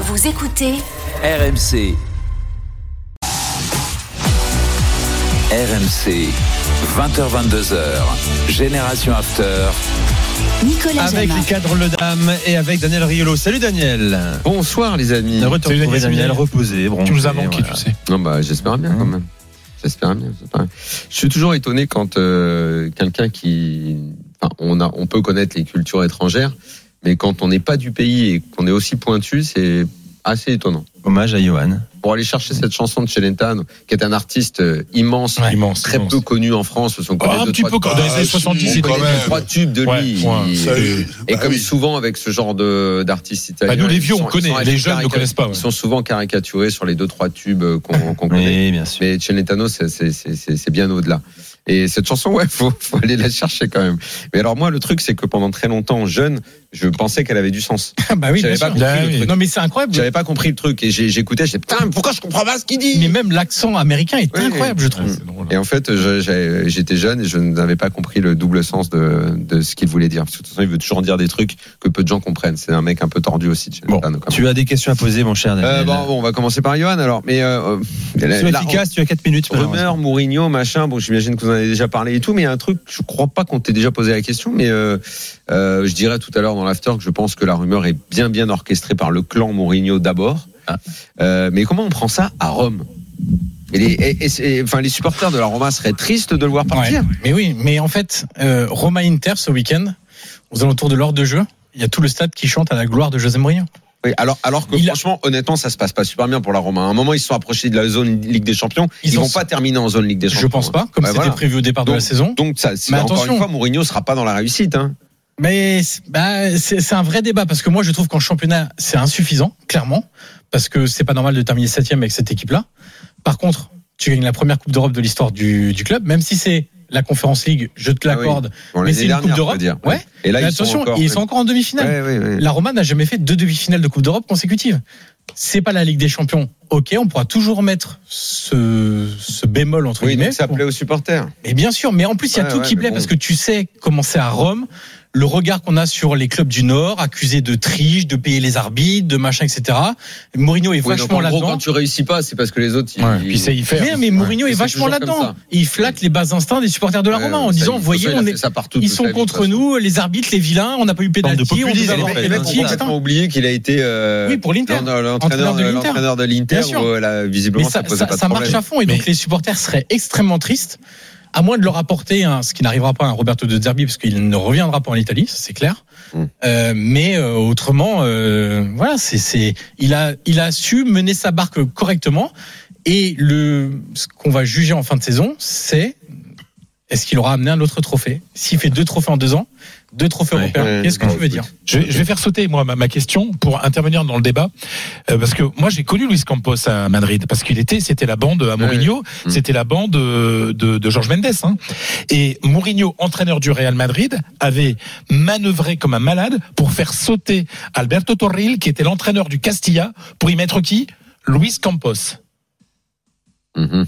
Vous écoutez RMC. RMC. 20h22h. Génération After. Nicolas Avec Jamin. les cadres Le Dame et avec Daniel Riolo. Salut Daniel. Bonsoir les amis. Retrouver Daniel. Daniel, reposé. Tu nous as manqué, voilà. tu sais. Non bah j'espère bien quand même. J'espère bien. Je suis toujours étonné quand euh, quelqu'un qui, enfin, on a, on peut connaître les cultures étrangères, mais quand on n'est pas du pays et qu'on est aussi pointu, c'est assez étonnant. Hommage à Johan. Pour aller chercher cette chanson de Celentano, qui est un artiste euh, immense, Ouais, immense. très immense. peu connu en France, Oh, un deux, petit trois- peu comme dans les Ah, années si, 70 bon, et quand même. trois tubes de Ouais, lui. ouais. Il- Salut. Et Bah comme oui. souvent avec ce genre de d'artistes italiens, Bah, nous, les vieux, on connaît. Les jeunes ne connaissent pas, ouais. Ils sont souvent caricaturés sur les deux trois tubes euh, qu'on connaît. Oui, bien sûr. Mais Celentano, c'est- c'est c'est- c'est- c'est bien au-delà. Et cette chanson, ouais, faut, faut aller la chercher quand même. Mais alors moi, le truc, c'est que pendant très longtemps, jeune, je pensais qu'elle avait du sens. Ah bah oui, J'avais bien pas sûr. Bah le oui. truc. Non mais c'est incroyable. J'avais pas compris le truc et j'écoutais, j'étais putain, pourquoi je comprends pas ce qu'il dit? Mais même l'accent américain est Oui, incroyable, je trouve. Et en fait, j'étais jeune et je n'avais pas compris le double sens de, de ce qu'il voulait dire. Parce que de toute façon, il veut toujours dire des trucs que peu de gens comprennent. C'est un mec un peu tordu aussi, même. Tu as des questions à poser, mon cher Euh, bon, bon, on va commencer par Johan alors. Mais euh, euh, la- efficace, tu as 4 minutes. Rumeur, Mourinho, machin. Bon, j'imagine que vous en avez déjà parlé et tout, mais il y a un truc, je crois pas qu'on t'ait déjà posé la question, mais euh, euh, je dirais tout à l'heure dans l'after que je pense que la rumeur est bien bien orchestrée par le clan Mourinho d'abord. Ah. Mais comment on prend ça à Rome? Et les, et- et c'est- enfin, les supporters de la Roma seraient tristes de le voir partir. Ouais. Mais oui, mais en fait, euh, Roma Inter ce week-end, aux alentours de l'heure de jeu, il y a tout le stade qui chante à la gloire de José Mourinho. Oui, alors, alors que Il a- franchement, honnêtement, ça se passe pas super bien pour la Roma. À un moment, ils se sont approchés de la zone Ligue des Champions. Ils, Ils vont pas terminer en zone Ligue des Champions. Je pense pas, comme Ouais, c'était voilà. prévu au départ de la saison. Donc, ça, Mais encore attention. une fois, Mourinho sera pas dans la réussite. Hein. Mais c'est- bah, c'est un vrai débat parce que moi je trouve qu'en championnat c'est insuffisant, clairement, parce que c'est pas normal de terminer septième avec cette équipe-là. Par contre, tu gagnes la première Coupe d'Europe de l'histoire du, du club, même si c'est la Conférence League, je te Ah oui. l'accorde. Bon, mais c'est une dernière, Coupe d'Europe. Ouais. Et là, Mais ils sont attention, encore. ils sont encore en demi-finale. La Roma n'a jamais fait deux demi-finales de Coupe d'Europe consécutives. C'est pas la Ligue des Champions. Ok, on pourra toujours mettre ce, ce bémol entre guillemets. donc ça plaît aux supporters. Et bien sûr, mais en plus, il y a Ouais, tout ouais, qui mais plaît bon. parce que tu sais comment c'est à Rome. Le regard qu'on a sur les clubs du Nord, accusés de triche, de payer les arbitres, de machin, etc. Mourinho est Oui, vachement là-dedans. quand tu réussis pas, c'est parce que les autres. Ils, Ouais, ils- puis c'est y faire. Mais, mais Mourinho Ouais, est vachement là-dedans. Il flatte les bas instincts des supporters de la Ouais, Roma en ça, disant, voyez, a on fait est, ça partout ils sont contre nous, les arbitres, les vilains, on n'a pas eu pénalty, on fait, pénalty, etc. complètement oublié qu'il a été euh, Oui, pour l'Inter. l'entraîneur Entraîneur de l'Inter. l'entraîneur de l'Inter. Euh, visiblement, ça, ça, marche à fond et donc les supporters seraient extrêmement tristes, à moins de leur apporter un, ce qui n'arrivera pas à Roberto de Zerbi parce qu'il ne reviendra pas en Italie, c'est clair. Mm. Euh, mais euh, autrement, euh, voilà, c'est, c'est, il a, il a su mener sa barque correctement et le, ce qu'on va juger en fin de saison, c'est est-ce qu'il aura amené un autre trophée? S'il fait deux trophées en deux ans, deux trophées Ouais, européens, ouais, qu'est-ce que bon, tu veux dire? Je vais, je vais faire sauter moi ma, ma question pour intervenir dans le débat euh, parce que moi j'ai connu Luis Campos à Madrid parce qu'il était c'était la bande à Mourinho c'était la bande de, de, de Georges Mendes hein. et Mourinho entraîneur du Real Madrid avait manœuvré comme un malade pour faire sauter Alberto Torril qui était l'entraîneur du Castilla pour y mettre qui? Luis Campos. Mhm.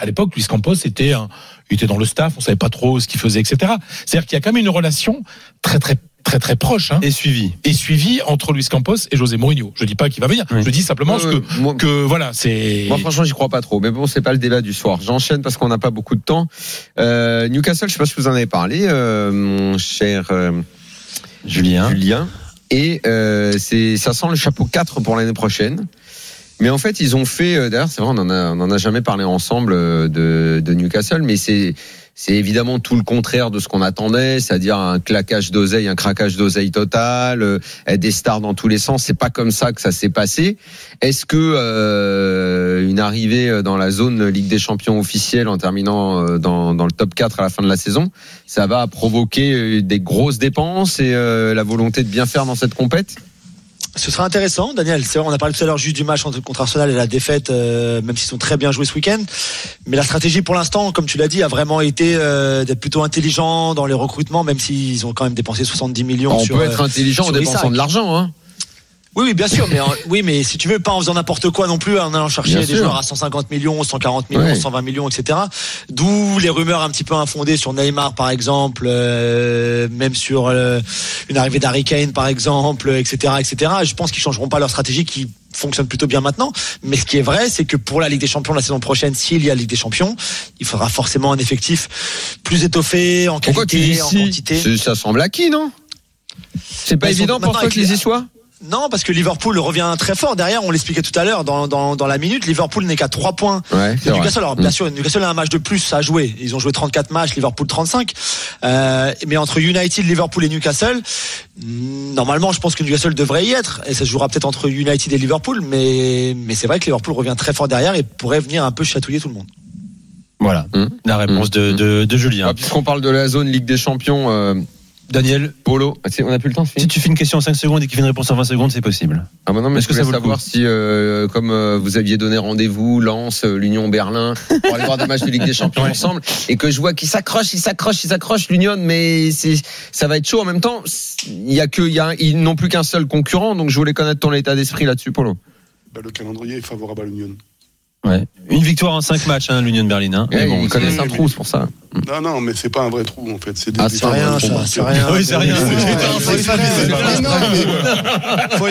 À l'époque, Luis Campos était, un- il était dans le staff, on savait pas trop ce qu'il faisait, etc. C'est-à-dire qu'il y a quand même une relation très très très très proche hein, Et suivi. et suivie entre Luis Campos et José Mourinho. Je dis pas qu'il va venir, Oui. je dis simplement ouais, que, moi- que voilà, c'est. Moi, franchement, j'y crois pas trop. Mais bon, c'est pas le débat du soir. J'enchaîne parce qu'on n'a pas beaucoup de temps. Euh, Newcastle, je sais pas si vous en avez parlé, euh, mon cher euh, Julien. Julien. Et euh, c'est, ça sent le chapeau 4 pour l'année prochaine. Mais en fait, ils ont fait. euh, D'ailleurs, c'est vrai, on en a, a jamais parlé ensemble euh, de, de Newcastle, mais c'est, c'est évidemment tout le contraire de ce qu'on attendait, c'est-à-dire un claquage d'oseille, un craquage d'oseille total, euh, des stars dans tous les sens. C'est pas comme ça que ça s'est passé. Est-ce que euh, une arrivée dans la zone Ligue des Champions officielle en terminant euh, dans, dans le top 4 à la fin de la saison, ça va provoquer euh, des grosses dépenses et euh, la volonté de bien faire dans cette compète? Ce sera intéressant, Daniel. C'est vrai, on a parlé tout à l'heure juste du match contre Arsenal et la défaite, euh, même s'ils ont très bien joué ce week-end. Mais la stratégie pour l'instant, comme tu l'as dit, a vraiment été euh, d'être plutôt intelligent dans les recrutements, même s'ils ont quand même dépensé 70 millions. On sur, peut euh, être intelligent en dépensant Isaac. de l'argent. Hein. Oui, oui, bien sûr, mais en- oui, mais si tu veux, pas en faisant n'importe quoi non plus, en allant chercher Bien des sûr. joueurs à 150 millions, 140 millions, Ouais. 120 millions, etc. D'où les rumeurs un petit peu infondées sur Neymar, par exemple, euh, même sur euh, une arrivée d'Harry Kane, par exemple, etc., etc. Je pense qu'ils changeront pas leur stratégie qui fonctionne plutôt bien maintenant. Mais ce qui est vrai, c'est que pour la Ligue des Champions la saison prochaine, s'il y a Ligue des Champions, il faudra forcément un effectif plus étoffé en qualité, en quantité. Ça semble acquis, non? C'est pas Bah, évident pour toi qu'ils les- y soient Non, parce que Liverpool revient très fort derrière. On l'expliquait tout à l'heure dans, dans, dans la minute. Liverpool n'est qu'à 3 points Ouais, de c'est vrai. Newcastle. Alors bien Mm. sûr, Newcastle a un match de plus à jouer. Ils ont joué 34 matchs, Liverpool 35. Euh, mais entre United, Liverpool et Newcastle, mm, normalement, je pense que Newcastle devrait y être. Et ça se jouera peut-être entre United et Liverpool. Mais, mais c'est vrai que Liverpool revient très fort derrière et pourrait venir un peu chatouiller tout le monde. Voilà. Hum. La réponse de, de, de Julien. Ah, Puisqu'on parle de la zone Ligue des Champions, euh, Daniel, Polo, Ah, on a plus le temps si tu fais une question en 5 secondes et qu'il fait une réponse en 20 secondes, c'est possible. Ah bah non, mais Est-ce je que ça voulais savoir si, euh, comme euh, vous aviez donné rendez-vous, Lens, euh, l'Union Berlin, pour aller voir des matchs de Ligue des Champions ensemble, et que je vois qu'ils s'accrochent, ils s'accrochent, ils s'accrochent, l'Union, mais ça va être chaud en même temps. Il y a que, il y a, ils n'ont plus qu'un seul concurrent, donc je voulais connaître ton état d'esprit là-dessus, Polo. Bah, le calendrier est favorable à l'Union. Ouais. Une victoire en 5 matchs, hein, l'Union Berlin. Hein. Mais Eh, bon, ils connaissent un trou, c'est pour ça. Non, non, mais c'est pas un vrai trou en fait. C'est des Ah, c'est rien, ça, des- c'est rien. Oui, c'est rien.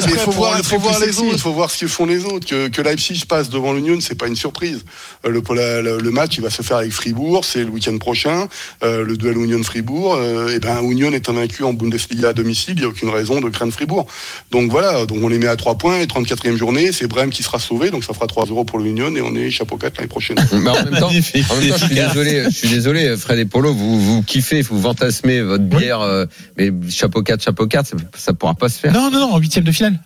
Il faut voir, il faut voir les autres, il faut voir ce que font les autres. Que, que Leipzig passe devant l'Union, c'est pas une surprise. Euh, Le, le, le match, il va se faire avec Fribourg, c'est le week-end prochain. Euh, le duel Union-Fribourg, euh, et ben Union est invaincu en Bundesliga à domicile, il n'y a aucune raison de craindre Fribourg. Donc voilà, donc on les met à 3 points, et 34e journée, c'est Brême qui sera sauvé, donc ça fera 3 euros pour l'Union, et on est chapeau 4 l'année prochaine. Mais en même temps, Magnifique. en même temps, je suis désolé, je suis désolé, Fred et Polo, vous, vous kiffez, vous fantasmez votre bière, euh, mais chapeau 4, chapeau 4, ça, ça pourra pas se faire. Non, non, non, en huitième de finale.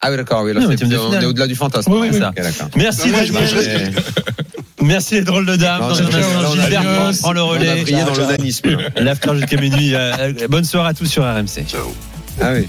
Ah oui, d'accord, oui, là, Non, on finale. est au-delà du fantasme. Oui, oui, oui. Ok, d'accord. Merci, Non, moi, Merci les drôles de dames. Gilbert prend- le On a relais. dans l'onanisme. L'after jusqu'à minuit. Euh, Bonne soirée à tous sur RMC. Ciao. Ah oui.